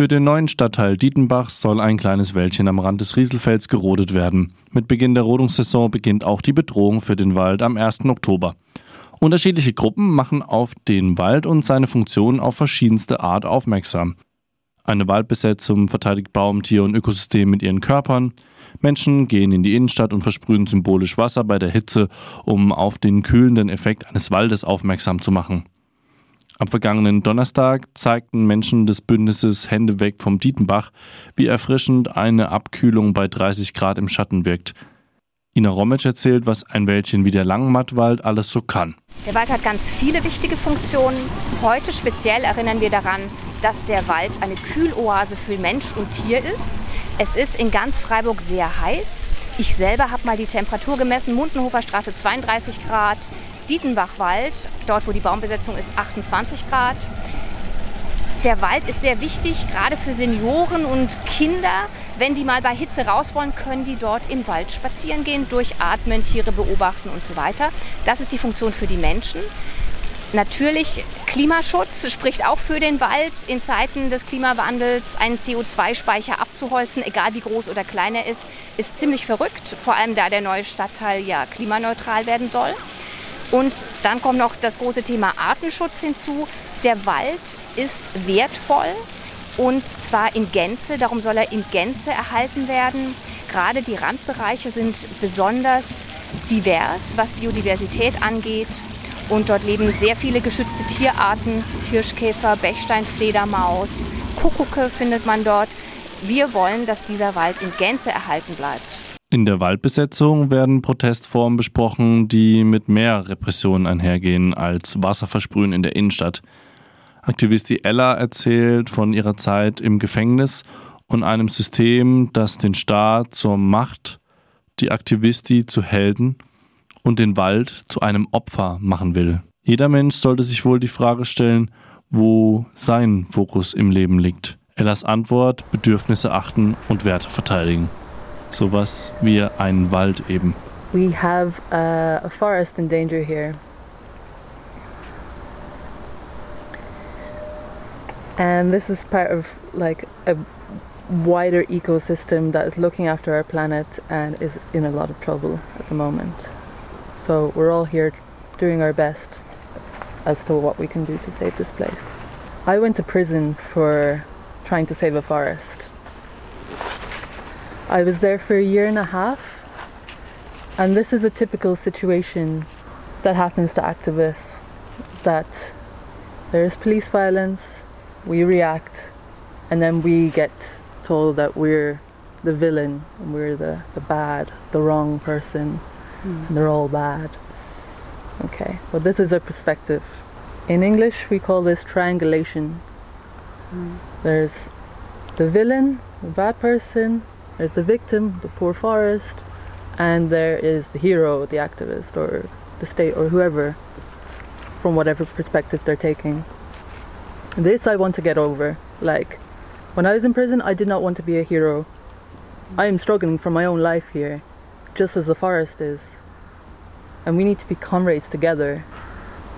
Für den neuen Stadtteil Dietenbach soll ein kleines Wäldchen am Rand des Rieselfelds gerodet werden. Mit Beginn der Rodungssaison beginnt auch die Bedrohung für den Wald am 1. Oktober. Unterschiedliche Gruppen machen auf den Wald und seine Funktionen auf verschiedenste Art aufmerksam. Eine Waldbesetzung verteidigt Baum, Tier und Ökosystem mit ihren Körpern. Menschen gehen in die Innenstadt und versprühen symbolisch Wasser bei der Hitze, um auf den kühlenden Effekt eines Waldes aufmerksam zu machen. Am vergangenen Donnerstag zeigten Menschen des Bündnisses Hände weg vom Dietenbach, wie erfrischend eine Abkühlung bei 30 Grad im Schatten wirkt. Ina Rometsch erzählt, was ein Wäldchen wie der Langmattwald alles so kann. Der Wald hat ganz viele wichtige Funktionen. Heute speziell erinnern wir daran, dass der Wald eine Kühloase für Mensch und Tier ist. Es ist in ganz Freiburg sehr heiß. Ich selber habe mal die Temperatur gemessen. Mundenhofer Straße 32 Grad, Dietenbachwald, dort wo die Baumbesetzung ist, 28 Grad. Der Wald ist sehr wichtig, gerade für Senioren und Kinder. Wenn die mal bei Hitze raus wollen, können die dort im Wald spazieren gehen, durchatmen, Tiere beobachten und so weiter. Das ist die Funktion für die Menschen. Natürlich Klimaschutz spricht auch für den Wald, in Zeiten des Klimawandels einen CO2-Speicher abzuholzen, egal wie groß oder klein er ist, ist ziemlich verrückt, vor allem da der neue Stadtteil ja klimaneutral werden soll. Und dann kommt noch das große Thema Artenschutz hinzu. Der Wald ist wertvoll und zwar in Gänze, darum soll er in Gänze erhalten werden. Gerade die Randbereiche sind besonders divers, was Biodiversität angeht. Und dort leben sehr viele geschützte Tierarten, Hirschkäfer, Bechsteinfledermaus, Kuckucke findet man dort. Wir wollen, dass dieser Wald in Gänze erhalten bleibt. In der Waldbesetzung werden Protestformen besprochen, die mit mehr Repressionen einhergehen als Wasserversprühen in der Innenstadt. Aktivistin Ella erzählt von ihrer Zeit im Gefängnis und einem System, das den Staat zur Macht, die Aktivisti zu Helden und den Wald zu einem Opfer machen will. Jeder Mensch sollte sich wohl die Frage stellen, wo sein Fokus im Leben liegt. Ellas Antwort: Bedürfnisse achten und Werte verteidigen sowas wie einen Wald eben. We have a, a forest in danger here. And this is part of like a wider ecosystem that is looking after our planet and is in a lot of trouble at the moment. So we're all here doing our best as to what we can do to save this place. I went to prison for trying to save a forest. I was there for a year and a half, and this is a typical situation that happens to activists that there is police violence, we react, and then we get told that we're the villain and we're the, the bad, the wrong person, mm. and they're all bad. Okay, well, this is a perspective. In English, we call this triangulation. Mm. There's the villain, the bad person, there's the victim, the poor forest, and there is the hero, the activist, or the state, or whoever, from whatever perspective they're taking. This I want to get over. Like, when I was in prison, I did not want to be a hero. I am struggling for my own life here, just as the forest is. And we need to be comrades together.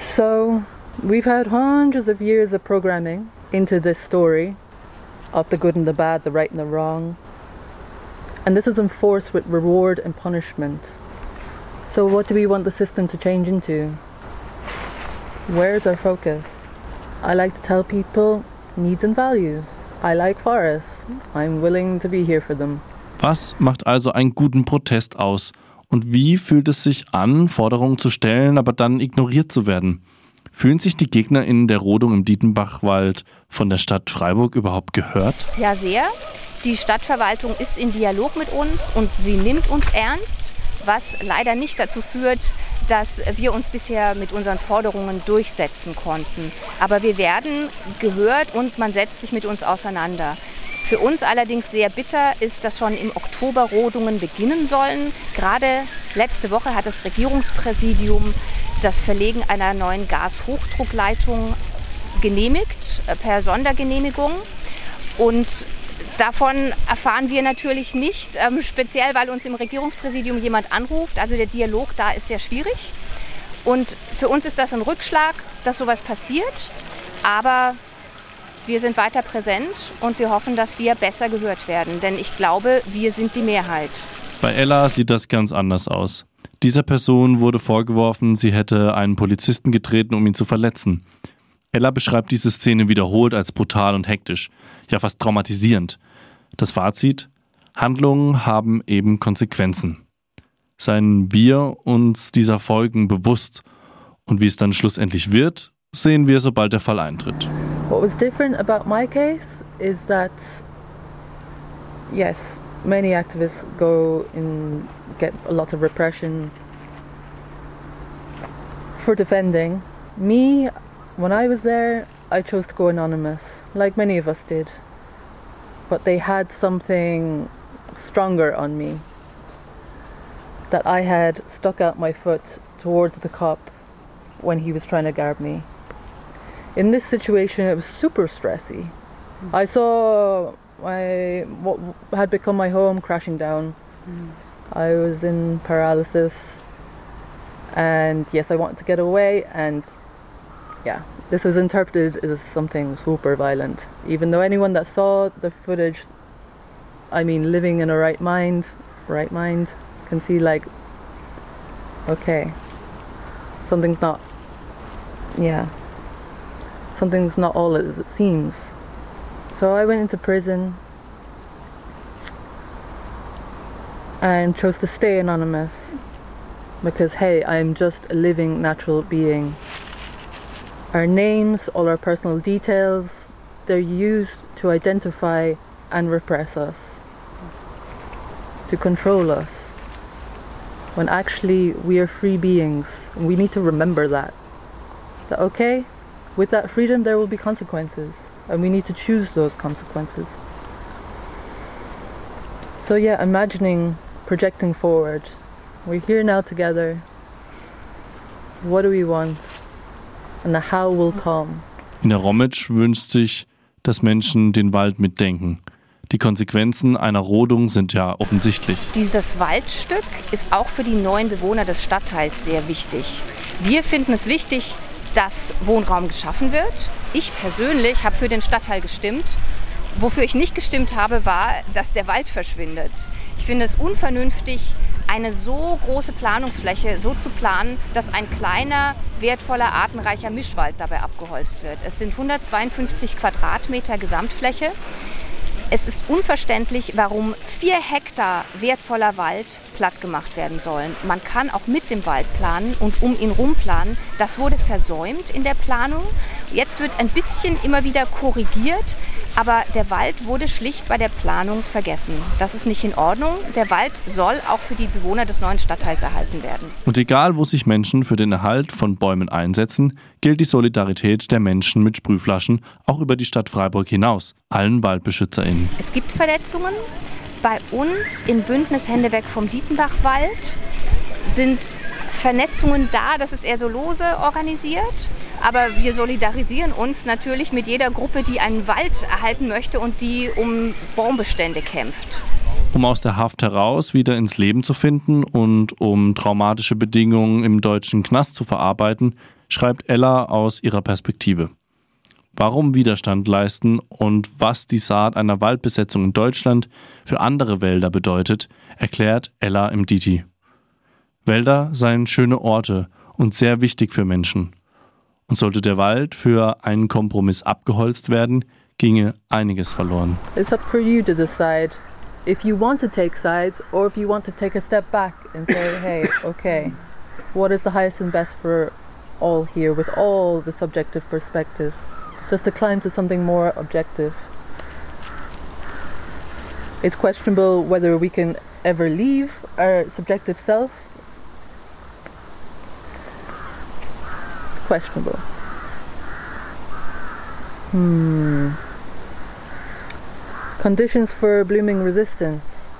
So, we've had hundreds of years of programming into this story of the good and the bad, the right and the wrong, and this is enforced with reward and punishment. So, what do we want the system to change into? Where's our focus? I like to tell people needs and values. I like forests. I'm willing to be here for them. Was macht also einen guten Protest aus? Und wie fühlt es sich an, Forderungen zu stellen, aber dann ignoriert zu werden? Fühlen sich die GegnerInnen der Rodung im Dietenbachwald von der Stadt Freiburg überhaupt gehört? Ja, sehr. Die Stadtverwaltung ist in Dialog mit uns und sie nimmt uns ernst, was leider nicht dazu führt, dass wir uns bisher mit unseren Forderungen durchsetzen konnten. Aber wir werden gehört und man setzt sich mit uns auseinander. Für uns allerdings sehr bitter ist, dass schon im Oktober Rodungen beginnen sollen. Gerade letzte Woche hat das Regierungspräsidium das Verlegen einer neuen Gashochdruckleitung genehmigt, äh, per Sondergenehmigung. Und Davon erfahren wir natürlich nicht, ähm, speziell weil uns im Regierungspräsidium jemand anruft. Also der Dialog da ist sehr schwierig. Und für uns ist das ein Rückschlag, dass sowas passiert. Aber wir sind weiter präsent und wir hoffen, dass wir besser gehört werden. Denn ich glaube, wir sind die Mehrheit. Bei Ella sieht das ganz anders aus. Dieser Person wurde vorgeworfen, sie hätte einen Polizisten getreten, um ihn zu verletzen. Ella beschreibt diese Szene wiederholt als brutal und hektisch, ja fast traumatisierend. Das Fazit? Handlungen haben eben Konsequenzen. Seien wir uns dieser Folgen bewusst und wie es dann schlussendlich wird, sehen wir, sobald der Fall eintritt. What was different about my case is that, yes, many activists go and get a lot of repression for defending. Me, when I was there, I chose to go anonymous, like many of us did. But they had something stronger on me that I had stuck out my foot towards the cop when he was trying to guard me. In this situation, it was super stressy. I saw my what had become my home crashing down. Mm. I was in paralysis, and yes, I wanted to get away. And yeah, this was interpreted as something super violent. Even though anyone that saw the footage, I mean, living in a right mind, right mind, can see like, okay, something's not, yeah, something's not all as it seems. So I went into prison and chose to stay anonymous because, hey, I'm just a living natural being. Our names, all our personal details, they're used to identify and repress us, to control us. When actually we are free beings, we need to remember that. That, okay, with that freedom, there will be consequences and we need to choose those consequences. So, yeah, imagining projecting forward. We're here now together. What do we want? And the how will come. In der Romitsch wünscht sich, dass Menschen den Wald mitdenken. Die Konsequenzen einer Rodung sind ja offensichtlich. Dieses Waldstück ist auch für die neuen Bewohner des Stadtteils sehr wichtig. Wir finden es wichtig, dass Wohnraum geschaffen wird. Ich persönlich habe für den Stadtteil gestimmt. Wofür ich nicht gestimmt habe, war, dass der Wald verschwindet. Ich finde es unvernünftig, eine so große Planungsfläche so zu planen, dass ein kleiner, wertvoller, artenreicher Mischwald dabei abgeholzt wird. Es sind 152 Quadratmeter Gesamtfläche. Es ist unverständlich, warum vier Hektar wertvoller Wald platt gemacht werden sollen. Man kann auch mit dem Wald planen und um ihn rum planen. Das wurde versäumt in der Planung. Jetzt wird ein bisschen immer wieder korrigiert. Aber der Wald wurde schlicht bei der Planung vergessen. Das ist nicht in Ordnung. Der Wald soll auch für die Bewohner des neuen Stadtteils erhalten werden. Und egal, wo sich Menschen für den Erhalt von Bäumen einsetzen, gilt die Solidarität der Menschen mit Sprühflaschen auch über die Stadt Freiburg hinaus, allen WaldbeschützerInnen. Es gibt Verletzungen. Bei uns im Bündnis Hände weg vom Dietenbachwald sind Vernetzungen da, das ist eher so lose organisiert. Aber wir solidarisieren uns natürlich mit jeder Gruppe, die einen Wald erhalten möchte und die um Baumbestände kämpft. Um aus der Haft heraus wieder ins Leben zu finden und um traumatische Bedingungen im deutschen Knast zu verarbeiten, schreibt Ella aus ihrer Perspektive. Warum Widerstand leisten und was die Saat einer Waldbesetzung in Deutschland für andere Wälder bedeutet, erklärt Ella im Diti. Wälder seien schöne Orte und sehr wichtig für Menschen. Und sollte der Wald für einen Kompromiss abgeholzt werden, ginge einiges verloren. It's up for you to decide if you want to take sides or if you want to take a step back and say, hey, okay, what is the highest and best for all here with all the subjective perspectives? Just to climb to something more objective. It's questionable whether we can ever leave our subjective self questionable. Hmm. Conditions for blooming resistance.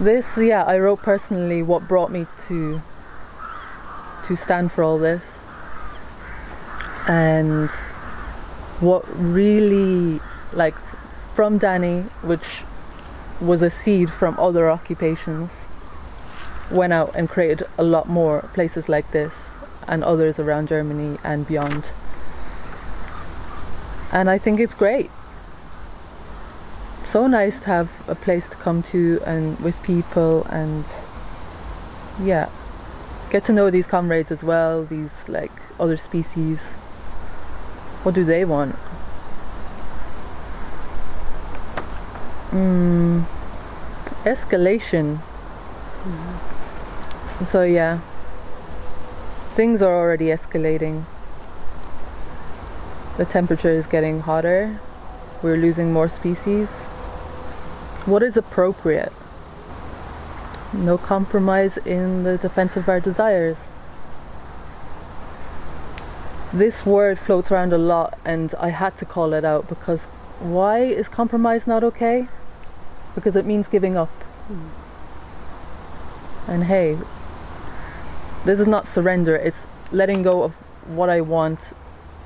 This, yeah, I wrote personally what brought me to to stand for all this, and what really, like, from Danny, which was a seed from other occupations went out and created a lot more places like this and others around Germany and beyond. And I think it's great. So nice to have a place to come to and with people and yeah, get to know these comrades as well, these like other species. What do they want? Mm, escalation. Mm-hmm. So yeah, things are already escalating. The temperature is getting hotter. We're losing more species. What is appropriate? No compromise in the defense of our desires. This word floats around a lot, and I had to call it out because why is compromise not okay? Because it means giving up. Mm. And hey, this is not surrender, it's letting go of what I want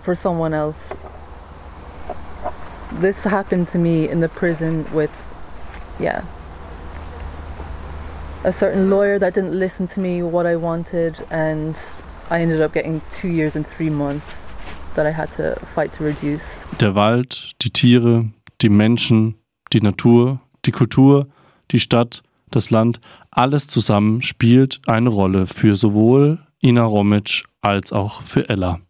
for someone else. This happened to me in the prison with, yeah, a certain lawyer that didn't listen to me what I wanted, and I ended up getting two years and three months that I had to fight to reduce. Der Wald, die Tiere, die Menschen, die Natur, die Kultur, die Stadt, das Land, alles zusammen spielt eine Rolle für sowohl Ina Romic als auch für Ella.